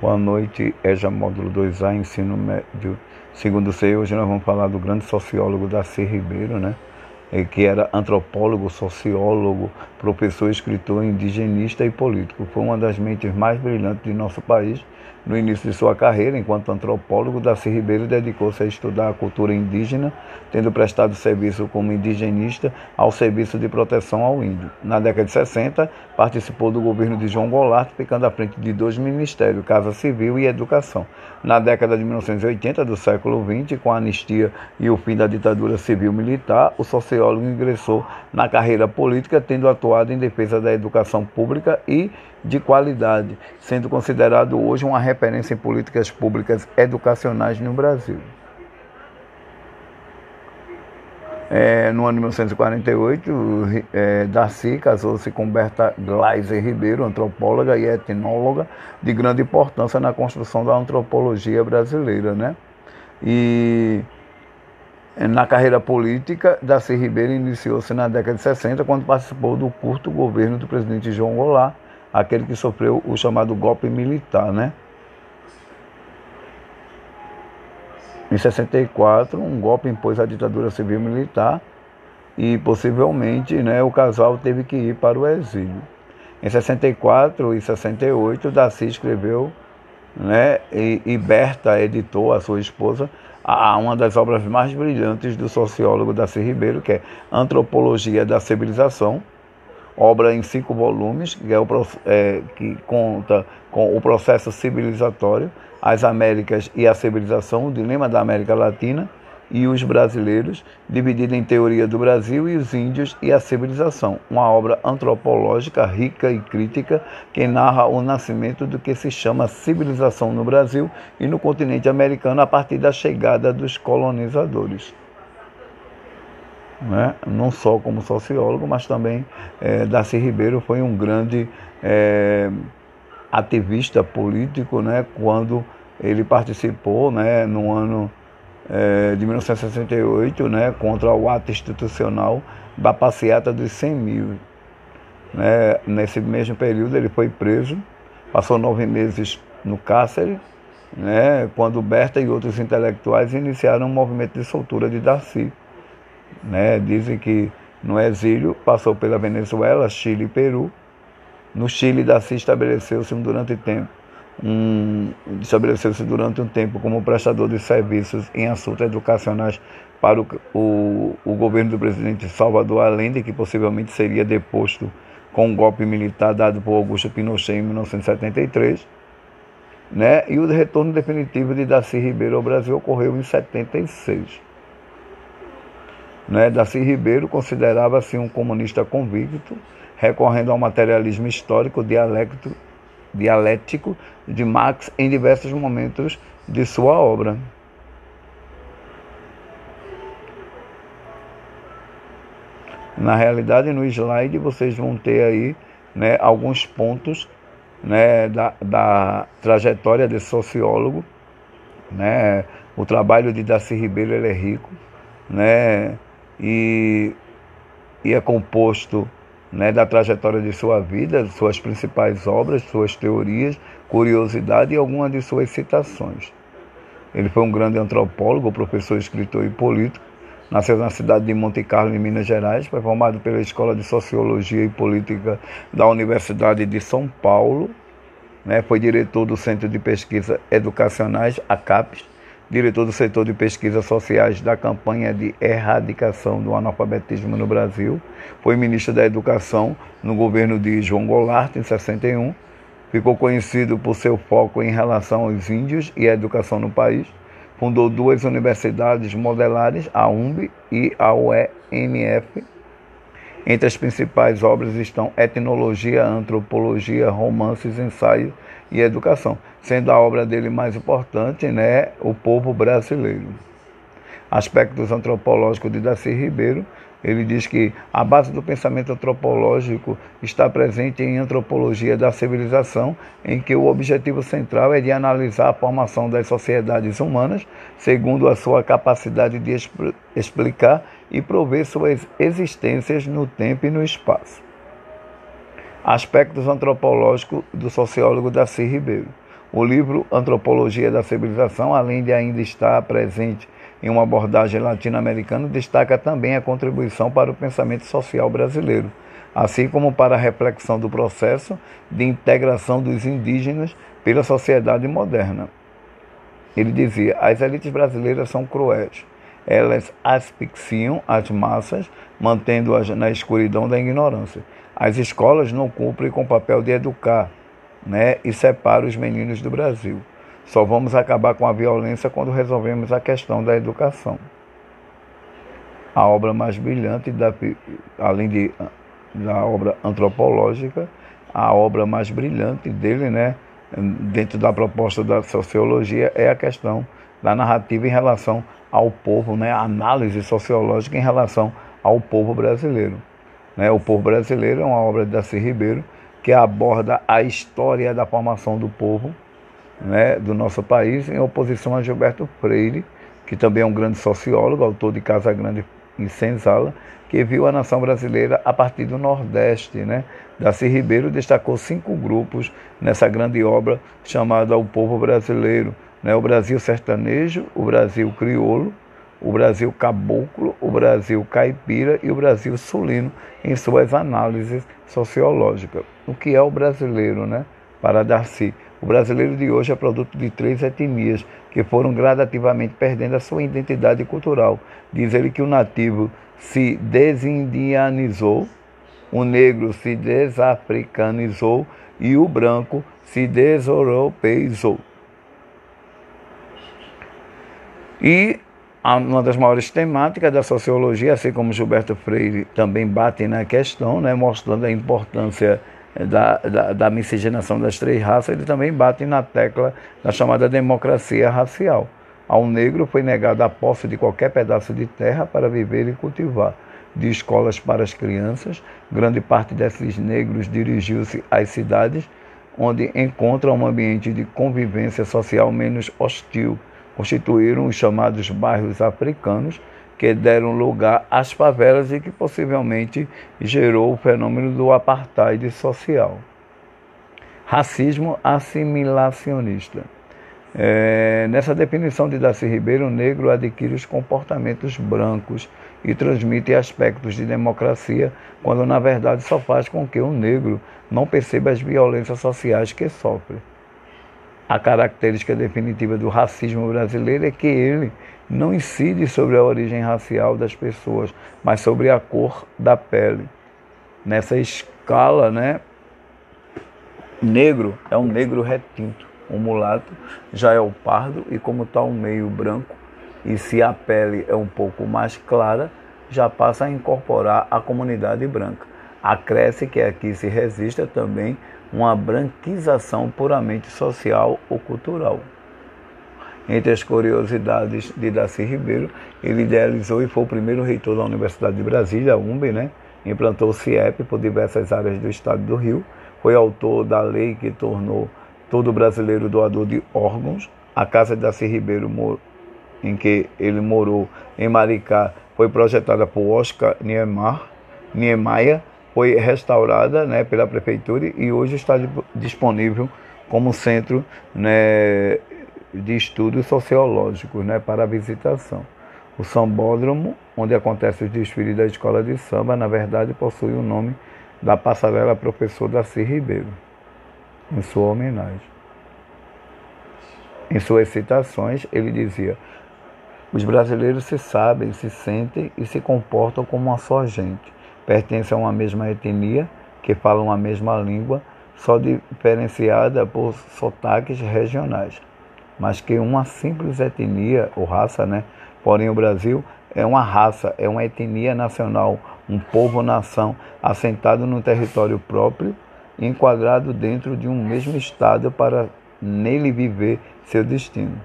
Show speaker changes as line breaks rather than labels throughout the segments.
Boa noite, EJA Módulo 2A, Ensino Médio, segundo C. Hoje nós vamos falar do grande sociólogo Darcy Ribeiro, né? que era antropólogo, sociólogo, professor, escritor, indigenista e político. Foi uma das mentes mais brilhantes de nosso país no início de sua carreira, enquanto antropólogo, Darcy Ribeiro dedicou-se a estudar a cultura indígena, tendo prestado serviço como indigenista ao Serviço de Proteção ao Índio. Na década de 60, participou do governo de João Goulart, ficando à frente de dois ministérios, Casa Civil e Educação. Na década de 1980 do século XX, com a anistia e o fim da ditadura civil-militar, o sociólogo ingressou na carreira política, tendo atuado em defesa da educação pública e de qualidade, sendo considerado hoje uma referência em políticas públicas educacionais no Brasil. É, no ano de 1948, é, Darcy casou-se com Berta Gleiser Ribeiro, antropóloga e etnóloga de grande importância na construção da antropologia brasileira. Né? E na carreira política, Darcy Ribeiro iniciou-se na década de 60, quando participou do curto governo do presidente João Goulart, aquele que sofreu o chamado golpe militar, né? Em 64, um golpe impôs a ditadura civil-militar e possivelmente né, o casal teve que ir para o exílio. Em 64 e 68, Darcy escreveu né, e, e Berta editou, a sua esposa, a uma das obras mais brilhantes do sociólogo Darcy Ribeiro, que é Antropologia da Civilização, obra em cinco volumes, que, é o, é, que conta com o processo civilizatório, as Américas e a civilização, o dilema da América Latina e os brasileiros, dividida em teoria do Brasil e os índios e a civilização, uma obra antropológica rica e crítica que narra o nascimento do que se chama civilização no Brasil e no continente americano a partir da chegada dos colonizadores né? não só como sociólogo, mas também é, Darcy Ribeiro foi um grande é, ativista político né? quando ele participou né? no ano é, de 1968 né? contra o ato institucional da passeata dos 100 mil. Né? Nesse mesmo período ele foi preso, passou nove meses no cárcere, né? quando Berta e outros intelectuais iniciaram um movimento de soltura de Darcy. Né? Dizem que no exílio passou pela Venezuela, Chile e Peru. No Chile, Darcy estabeleceu-se durante tempo um, estabeleceu-se durante um tempo como prestador de serviços em assuntos educacionais para o, o, o, governo do presidente Salvador Allende, que possivelmente seria deposto com um golpe militar dado por Augusto Pinochet em 1973. Né? E o retorno definitivo de Darcy Ribeiro ao Brasil ocorreu em 76. Né? Darcy Ribeiro considerava-se um comunista convicto, recorrendo ao materialismo histórico dialético, dialético de Marx em diversos momentos de sua obra. Na realidade, no slide vocês vão ter aí né, alguns pontos né, da, da trajetória desse sociólogo. Né? O trabalho de Darcy Ribeiro é rico. Né? E, e é composto né, da trajetória de sua vida, suas principais obras, suas teorias, curiosidade e algumas de suas citações. Ele foi um grande antropólogo, professor, escritor e político. Nasceu na cidade de Monte Carlo, em Minas Gerais. Foi formado pela Escola de Sociologia e Política da Universidade de São Paulo. Né? Foi diretor do Centro de Pesquisa Educacionais, ACAPES diretor do setor de pesquisas sociais da campanha de erradicação do analfabetismo no Brasil, foi ministro da Educação no governo de João Goulart, em 61. Ficou conhecido por seu foco em relação aos índios e a educação no país. Fundou duas universidades modelares, a UMB e a UEMF. Entre as principais obras estão Etnologia, Antropologia, Romances, Ensaios e Educação, sendo a obra dele mais importante, né, O Povo Brasileiro. Aspectos antropológicos de Darcy Ribeiro, ele diz que a base do pensamento antropológico está presente em antropologia da civilização, em que o objetivo central é de analisar a formação das sociedades humanas segundo a sua capacidade de explicar e prover suas existências no tempo e no espaço. Aspectos antropológicos do sociólogo Darcy Ribeiro. O livro Antropologia da Civilização, além de ainda estar presente em uma abordagem latino-americana, destaca também a contribuição para o pensamento social brasileiro, assim como para a reflexão do processo de integração dos indígenas pela sociedade moderna. Ele dizia: as elites brasileiras são cruéis. Elas asfixiam as massas, mantendo-as na escuridão da ignorância. As escolas não cumprem com o papel de educar, né, e separa os meninos do Brasil. Só vamos acabar com a violência quando resolvemos a questão da educação. A obra mais brilhante, da, além de, da obra antropológica, a obra mais brilhante dele, né, dentro da proposta da sociologia, é a questão da narrativa em relação ao povo, né, a análise sociológica em relação ao povo brasileiro. Né, o povo brasileiro é uma obra de Darcy Ribeiro que aborda a história da formação do povo né, do nosso país, em oposição a Gilberto Freire, que também é um grande sociólogo, autor de Casa Grande e Senzala, que viu a nação brasileira a partir do Nordeste. Né? Darcy Ribeiro destacou cinco grupos nessa grande obra chamada O Povo Brasileiro. Né? O Brasil sertanejo, o Brasil crioulo, o Brasil caboclo, o Brasil caipira e o Brasil sulino em suas análises sociológicas. O que é o brasileiro, né? Para Darcy. O brasileiro de hoje é produto de três etnias que foram gradativamente perdendo a sua identidade cultural. Diz ele que o nativo se desindianizou, o negro se desafricanizou e o branco se deseuropeizou. E uma das maiores temáticas da sociologia, assim como Gilberto Freire também bate na questão, né, mostrando a importância da, da, da, miscigenação das três raças, ele também bate na tecla da chamada democracia racial. Ao negro foi negada a posse de qualquer pedaço de terra para viver e cultivar. De escolas para as crianças, grande parte desses negros dirigiu-se às cidades, onde encontram um ambiente de convivência social menos hostil. Constituíram os chamados bairros africanos, que deram lugar às favelas e que possivelmente gerou o fenômeno do apartheid social. Racismo assimilacionista. É, nessa definição de Darcy Ribeiro, o negro adquire os comportamentos brancos e transmite aspectos de democracia, quando na verdade só faz com que o negro não perceba as violências sociais que sofre. A característica definitiva do racismo brasileiro é que ele não incide sobre a origem racial das pessoas, mas sobre a cor da pele. Nessa escala, né, negro é um negro retinto, um mulato já é o pardo e como está um meio branco, e se a pele é um pouco mais clara, já passa a incorporar a comunidade branca. Acresce que aqui se resista também uma branquização puramente social ou cultural. Entre as curiosidades de Darcy Ribeiro, ele idealizou e foi o primeiro reitor da Universidade de Brasília, a UMB, né? implantou o CIEP por diversas áreas do estado do Rio, foi autor da lei que tornou todo brasileiro doador de órgãos. A casa de Darcy Ribeiro, em que ele morou em Maricá, foi projetada por Oscar Niemeyer, Niemeyer foi restaurada né, pela prefeitura e hoje está disponível como centro né, de estudos sociológicos né, para visitação. O sambódromo, onde acontece os desfiles da escola de samba, na verdade possui o nome da passarela professor Darcy Ribeiro, em sua homenagem. Em suas citações, ele dizia: Os brasileiros se sabem, se sentem e se comportam como uma só gente. Pertencem a uma mesma etnia, que falam a mesma língua, só diferenciada por sotaques regionais mas que uma simples etnia ou raça, né? Porém, o Brasil é uma raça, é uma etnia nacional, um povo-nação assentado num território próprio, enquadrado dentro de um mesmo Estado para nele viver seu destino.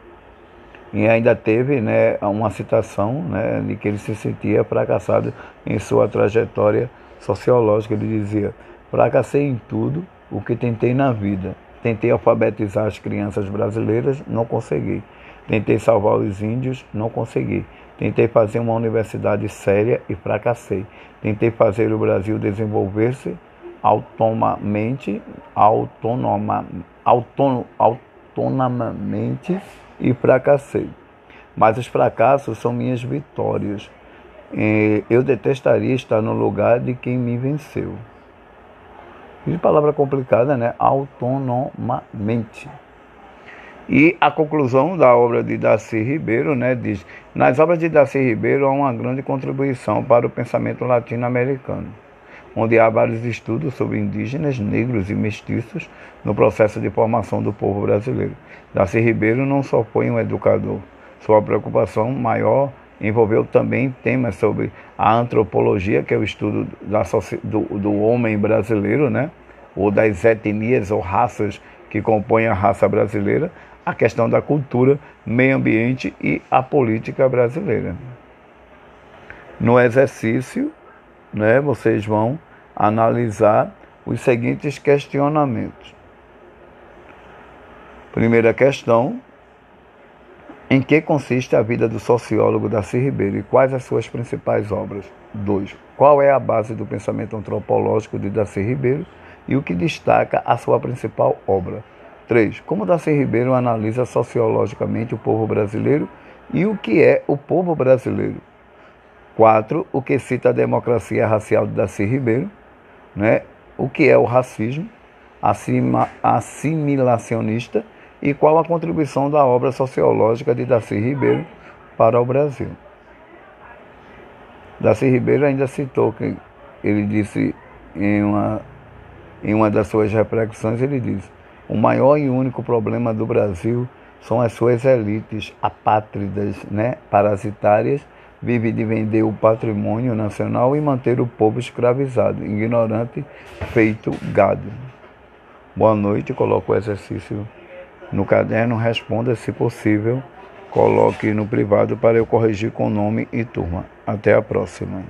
E ainda teve né, uma citação né, de que ele se sentia fracassado em sua trajetória sociológica. Ele dizia: Fracassei em tudo o que tentei na vida Tentei alfabetizar as crianças brasileiras, não consegui. Tentei salvar os índios, não consegui. Tentei fazer uma universidade séria e fracassei. Tentei fazer o Brasil desenvolver-se autonomamente, autonoma, autônomo, autonomamente e fracassei. Mas os fracassos são minhas vitórias. Eu detestaria estar no lugar de quem me venceu. Que palavra complicada, né? Autonomamente. E a conclusão da obra de Darcy Ribeiro né, diz: Nas obras de Darcy Ribeiro há uma grande contribuição para o pensamento latino-americano, onde há vários estudos sobre indígenas, negros e mestiços no processo de formação do povo brasileiro. Darcy Ribeiro não só foi um educador, sua preocupação maior envolveu também temas sobre a antropologia, que é o estudo da, do, do homem brasileiro, né? ou das etnias ou raças que compõem a raça brasileira, a questão da cultura, meio ambiente e a política brasileira. No exercício, né, vocês vão analisar os seguintes questionamentos. Primeira questão: em que consiste a vida do sociólogo Darcy Ribeiro e quais as suas principais obras? 2. Qual é a base do pensamento antropológico de Darcy Ribeiro e o que destaca a sua principal obra? 3. Como Darcy Ribeiro analisa sociologicamente o povo brasileiro e o que é o povo brasileiro? 4. O que cita a democracia racial de Darcy Ribeiro? Né? O que é o racismo assimilacionista e qual a contribuição da obra sociológica de Darcy Ribeiro para o Brasil? Darcy Ribeiro ainda citou que ele disse em uma, em uma das suas reflexões, ele diz o maior e único problema do Brasil são as suas elites apátridas, né, parasitárias, vive de vender o patrimônio nacional e manter o povo escravizado, ignorante, feito gado. Boa noite, coloque o exercício no caderno, responda se possível, coloque no privado para eu corrigir com nome e turma. Até a próxima.